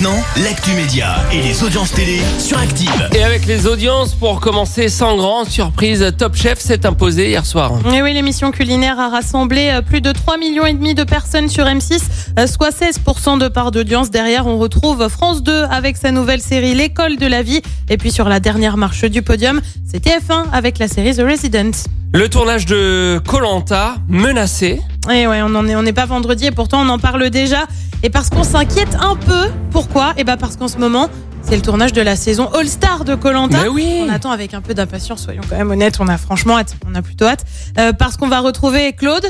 Maintenant, l'actu média et les audiences télé sur Active. Et avec les audiences, pour commencer, sans grande surprise, Top Chef s'est imposé hier soir. Et oui, l'émission culinaire a rassemblé euh, plus de 3 millions et demi de personnes sur M6, euh, soit 16% de part d'audience. Derrière, on retrouve France 2 avec sa nouvelle série L'école de la vie. Et puis sur la dernière marche du podium, c'est TF1 avec la série The Resident. Le tournage de Colanta menacé. Et ouais, on en est, on n'est pas vendredi et pourtant on en parle déjà. Et parce qu'on s'inquiète un peu. Pourquoi? Et bah parce qu'en ce moment, c'est le tournage de la saison All Star de Colanta. Oui. On attend avec un peu d'impatience, soyons quand même honnêtes. On a franchement hâte. On a plutôt hâte. Euh, parce qu'on va retrouver Claude,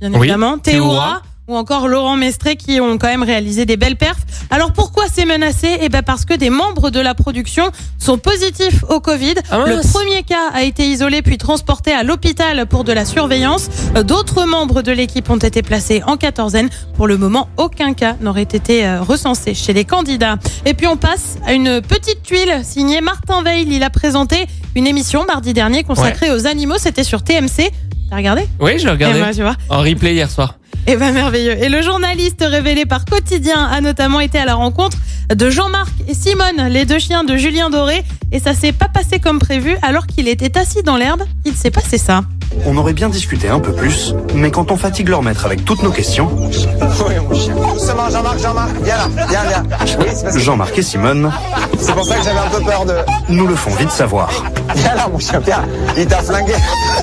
bien Oui. évidemment, Théoura. Ou encore Laurent Mestré qui ont quand même réalisé des belles perfs. Alors pourquoi c'est menacé? Eh ben parce que des membres de la production sont positifs au Covid. Ah le premier cas a été isolé puis transporté à l'hôpital pour de la surveillance. Euh, D'autres membres de l'équipe ont été placés en quatorzaine. Pour le moment, aucun cas n'aurait été euh, recensé chez les candidats. Et puis on passe à une petite tuile signée Martin Veil. Il a présenté une émission mardi dernier consacrée aux animaux. C'était sur TMC. T'as regardé? Oui, j'ai regardé Eh ben, tu vois. en replay hier soir. Eh ben merveilleux. Et le journaliste révélé par Quotidien a notamment été à la rencontre de Jean-Marc et Simone, les deux chiens de Julien Doré. Et ça s'est pas passé comme prévu. Alors qu'il était assis dans l'herbe, il s'est passé ça. On aurait bien discuté un peu plus, mais quand on fatigue leur maître avec toutes nos questions, Oui, mon chien. Jean-Marc, Jean-Marc, viens là, viens, viens. Oui, c'est parce que- Jean-Marc et Simone c'est pour ça que j'avais un peu peur de. nous le font vite savoir. Viens là, mon chien, viens. Il t'a flingué.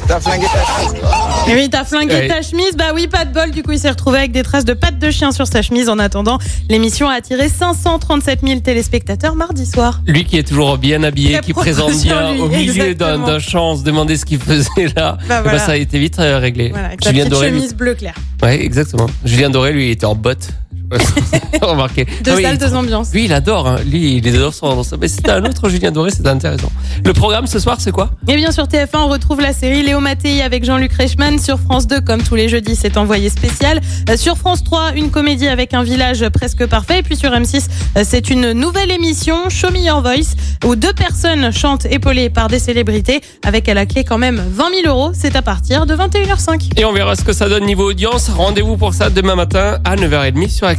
T'as flingué ta Et oui, t'as flingué ta chemise. Bah oui, pas de bol. Du coup, il s'est retrouvé avec des traces de pattes de chien sur sa chemise. En attendant, l'émission a attiré 537 000 téléspectateurs mardi soir. Lui qui est toujours bien habillé, Très qui présente bien lui, au milieu d'un champ, on se demandait ce qu'il faisait là. Bah, Eh ben, ça a été vite euh, réglé. Voilà, avec Julien petite Doré, lui- chemise bleu clair. Ouais, exactement. Julien Doré, lui, il était en botte. Remarquez. Deux oui, salles, deux ambiances. Lui, il adore. Hein. Lui, il adore son ça. Mais c'était un autre Julien Doré, c'était intéressant. Le programme ce soir, c'est quoi? Et bien sur TF1, on retrouve la série Léo Mattei avec Jean-Luc Reichmann. Sur France 2, comme tous les jeudis, c'est envoyé spécial. Euh, Sur France 3, une comédie avec un village presque parfait. Et puis sur M6, euh, c'est une nouvelle émission, Show Me Your Voice, où deux personnes chantent épaulées par des célébrités, avec à la clé quand même 20 000 euros. C'est à partir de 21h05. Et on verra ce que ça donne niveau audience. Rendez-vous pour ça demain matin à 9h30 sur